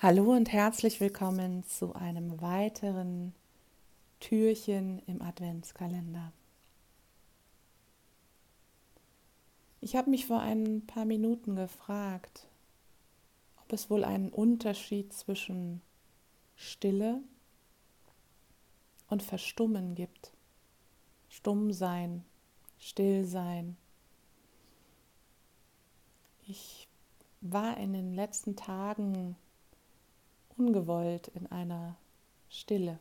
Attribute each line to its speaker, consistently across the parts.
Speaker 1: Hallo und herzlich willkommen zu einem weiteren Türchen im Adventskalender. Ich habe mich vor ein paar Minuten gefragt, ob es wohl einen Unterschied zwischen Stille und Verstummen gibt. Stumm sein, still sein. Ich war in den letzten Tagen ungewollt in einer Stille.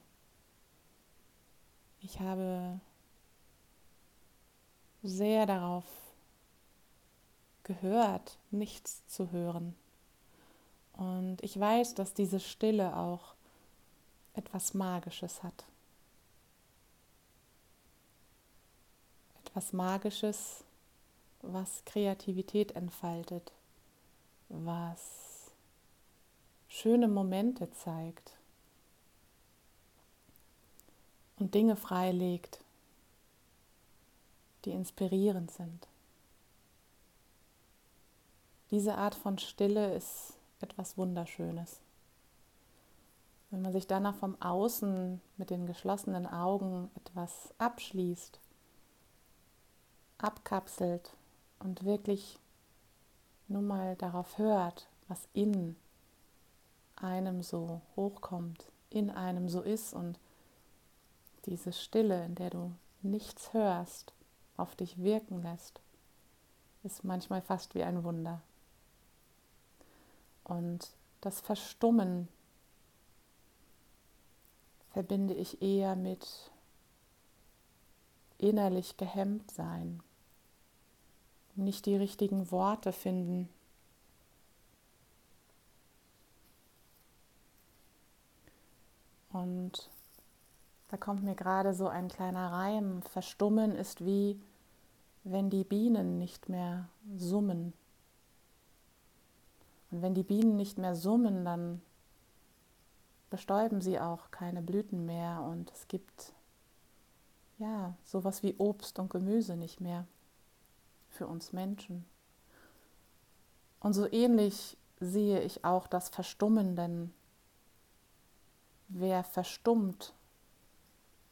Speaker 1: Ich habe sehr darauf gehört, nichts zu hören. Und ich weiß, dass diese Stille auch etwas Magisches hat. Etwas Magisches, was Kreativität entfaltet, was schöne Momente zeigt und Dinge freilegt, die inspirierend sind. Diese Art von Stille ist etwas Wunderschönes. Wenn man sich danach vom Außen mit den geschlossenen Augen etwas abschließt, abkapselt und wirklich nur mal darauf hört, was innen einem so hochkommt, in einem so ist und diese Stille, in der du nichts hörst, auf dich wirken lässt, ist manchmal fast wie ein Wunder. Und das Verstummen verbinde ich eher mit innerlich gehemmt sein, nicht die richtigen Worte finden, Und da kommt mir gerade so ein kleiner Reim. Verstummen ist wie, wenn die Bienen nicht mehr summen. Und wenn die Bienen nicht mehr summen, dann bestäuben sie auch keine Blüten mehr und es gibt ja sowas wie Obst und Gemüse nicht mehr für uns Menschen. Und so ähnlich sehe ich auch das Verstummen, denn wer verstummt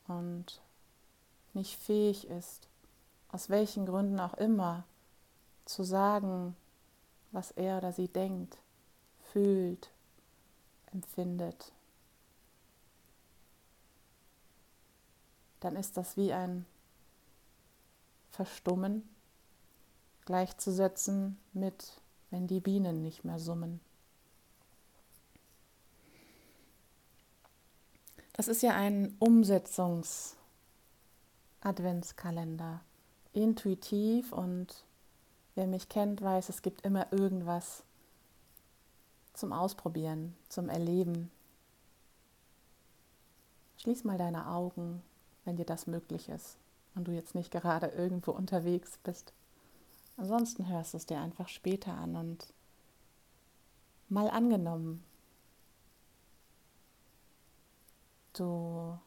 Speaker 1: und nicht fähig ist, aus welchen Gründen auch immer, zu sagen, was er oder sie denkt, fühlt, empfindet, dann ist das wie ein Verstummen gleichzusetzen mit, wenn die Bienen nicht mehr summen. Das ist ja ein Umsetzungs-Adventskalender. Intuitiv und wer mich kennt, weiß, es gibt immer irgendwas zum Ausprobieren, zum Erleben. Schließ mal deine Augen, wenn dir das möglich ist und du jetzt nicht gerade irgendwo unterwegs bist. Ansonsten hörst du es dir einfach später an und mal angenommen, Du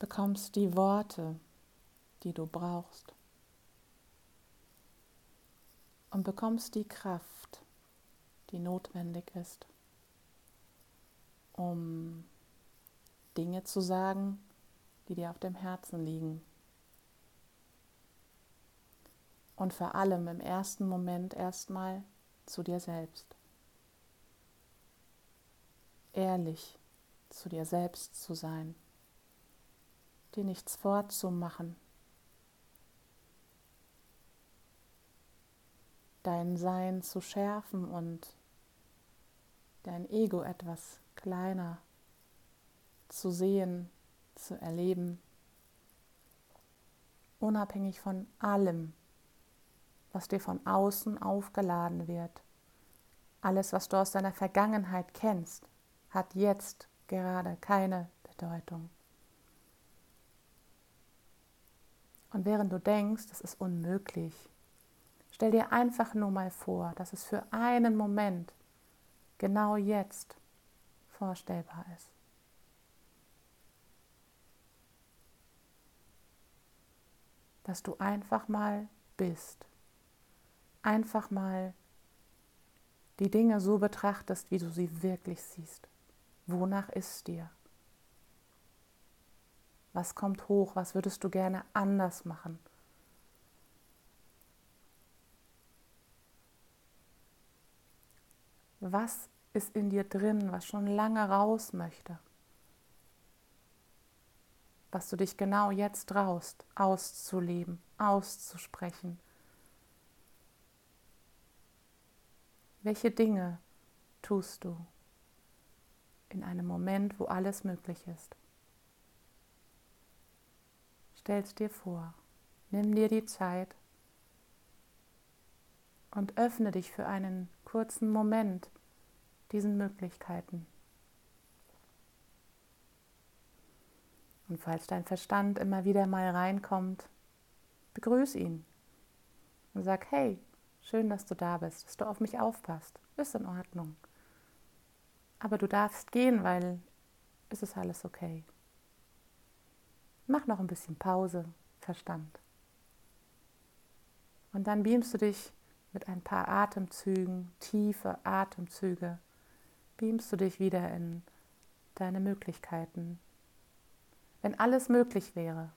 Speaker 1: bekommst die Worte, die du brauchst. Und bekommst die Kraft, die notwendig ist, um Dinge zu sagen, die dir auf dem Herzen liegen. Und vor allem im ersten Moment erstmal zu dir selbst ehrlich zu dir selbst zu sein, dir nichts vorzumachen, dein Sein zu schärfen und dein Ego etwas kleiner zu sehen, zu erleben, unabhängig von allem, was dir von außen aufgeladen wird, alles, was du aus deiner Vergangenheit kennst, hat jetzt gerade keine Bedeutung. Und während du denkst, das ist unmöglich, stell dir einfach nur mal vor, dass es für einen Moment genau jetzt vorstellbar ist. Dass du einfach mal bist, einfach mal die Dinge so betrachtest, wie du sie wirklich siehst. Wonach ist dir? Was kommt hoch? Was würdest du gerne anders machen? Was ist in dir drin, was schon lange raus möchte? Was du dich genau jetzt traust, auszuleben, auszusprechen. Welche Dinge tust du in einem Moment, wo alles möglich ist? Stell's dir vor, nimm dir die Zeit und öffne dich für einen kurzen Moment diesen Möglichkeiten. Und falls dein Verstand immer wieder mal reinkommt, begrüß ihn und sag, hey, schön, dass du da bist, dass du auf mich aufpasst, ist in Ordnung. Aber du darfst gehen, weil es ist alles okay. Mach noch ein bisschen Pause, Verstand. Und dann beamst du dich mit ein paar Atemzügen, tiefe Atemzüge beamst du dich wieder in deine Möglichkeiten. Wenn alles möglich wäre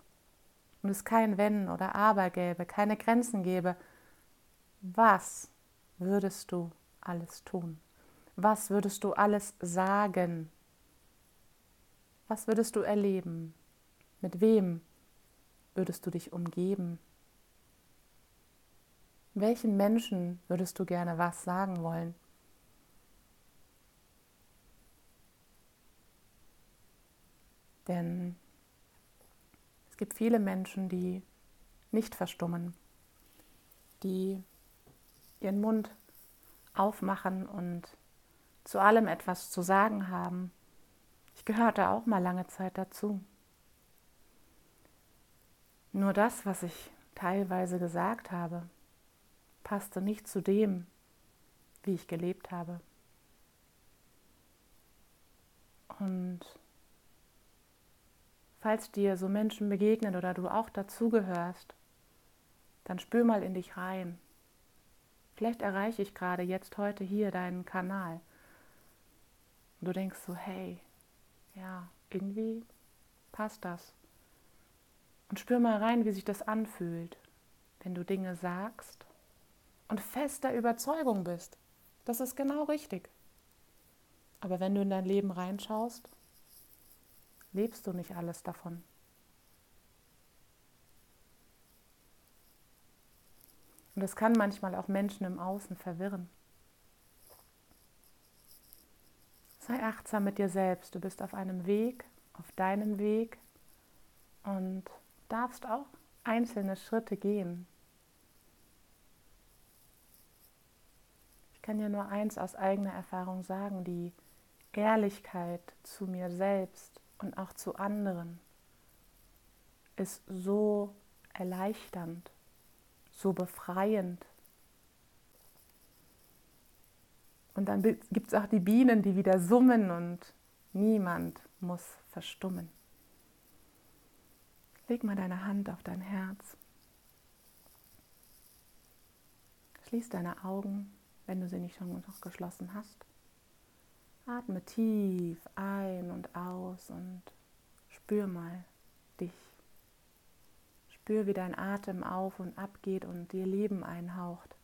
Speaker 1: und es kein Wenn oder Aber gäbe, keine Grenzen gäbe, was würdest du alles tun? Was würdest du alles sagen? Was würdest du erleben? Mit wem würdest du dich umgeben? Welchen Menschen würdest du gerne was sagen wollen? Denn es gibt viele Menschen, die nicht verstummen, die ihren Mund aufmachen und zu allem etwas zu sagen haben. Ich gehörte auch mal lange Zeit dazu. Nur das, was ich teilweise gesagt habe, passte nicht zu dem, wie ich gelebt habe. Und falls dir so Menschen begegnen oder du auch dazugehörst, dann spür mal in dich rein. Vielleicht erreiche ich gerade jetzt heute hier deinen Kanal. Und du denkst so, hey, ja, irgendwie passt das. Und spür mal rein, wie sich das anfühlt, wenn du Dinge sagst und fester Überzeugung bist. Das ist genau richtig. Aber wenn du in dein Leben reinschaust, lebst du nicht alles davon. Und das kann manchmal auch Menschen im Außen verwirren. Sei achtsam mit dir selbst. Du bist auf einem Weg, auf deinem Weg und darfst auch einzelne Schritte gehen. Ich kann dir nur eins aus eigener Erfahrung sagen, die Ehrlichkeit zu mir selbst und auch zu anderen ist so erleichternd, so befreiend. Und dann gibt es auch die Bienen, die wieder summen und niemand muss verstummen. Leg mal deine Hand auf dein Herz. Schließ deine Augen, wenn du sie nicht schon noch geschlossen hast. Atme tief ein und aus und spür mal dich. Spür, wie dein Atem auf und ab geht und dir Leben einhaucht.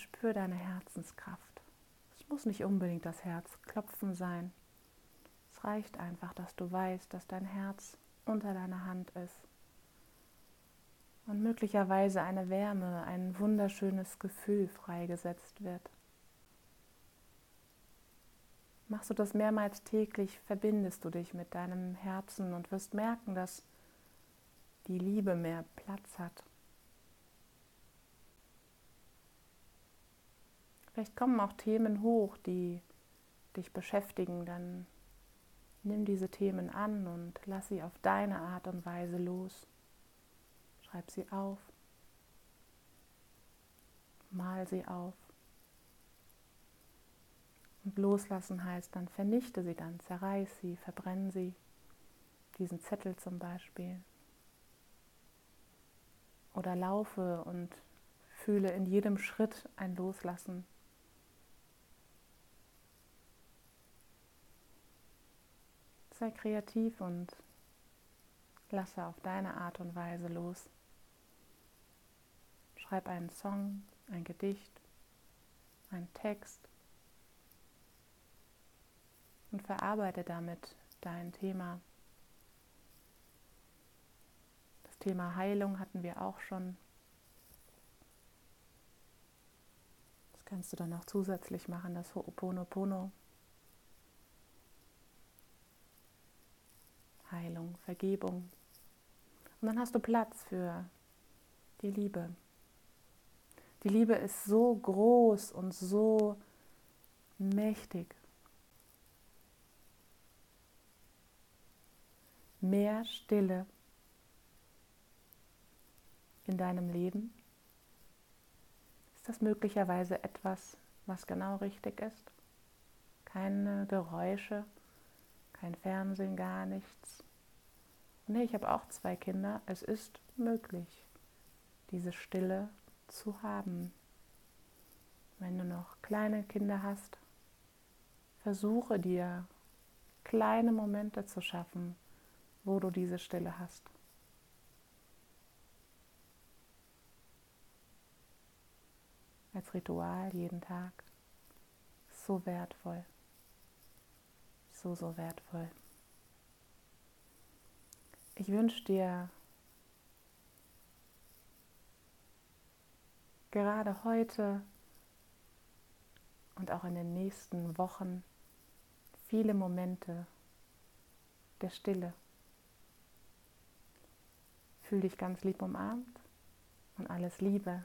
Speaker 1: Spür deine Herzenskraft. Es muss nicht unbedingt das Herzklopfen sein. Es reicht einfach, dass du weißt, dass dein Herz unter deiner Hand ist. Und möglicherweise eine Wärme, ein wunderschönes Gefühl freigesetzt wird. Machst du das mehrmals täglich, verbindest du dich mit deinem Herzen und wirst merken, dass die Liebe mehr Platz hat. Vielleicht kommen auch Themen hoch, die dich beschäftigen, dann nimm diese Themen an und lass sie auf deine Art und Weise los. Schreib sie auf, mal sie auf. Und loslassen heißt dann, vernichte sie dann, zerreiß sie, verbrenn sie, diesen Zettel zum Beispiel. Oder laufe und fühle in jedem Schritt ein Loslassen Sei kreativ und lasse auf deine Art und Weise los. Schreib einen Song, ein Gedicht, einen Text und verarbeite damit dein Thema. Das Thema Heilung hatten wir auch schon. Das kannst du dann auch zusätzlich machen, das Ho'oponopono. Heilung, Vergebung. Und dann hast du Platz für die Liebe. Die Liebe ist so groß und so mächtig. Mehr Stille in deinem Leben? Ist das möglicherweise etwas, was genau richtig ist? Keine Geräusche, kein Fernsehen, gar nichts. Nee, ich habe auch zwei Kinder. Es ist möglich, diese Stille zu haben. Wenn du noch kleine Kinder hast, versuche dir kleine Momente zu schaffen, wo du diese Stille hast. Als Ritual jeden Tag. So wertvoll so, so wertvoll. Ich wünsche dir gerade heute und auch in den nächsten Wochen viele Momente der Stille. Fühl dich ganz lieb umarmt und alles Liebe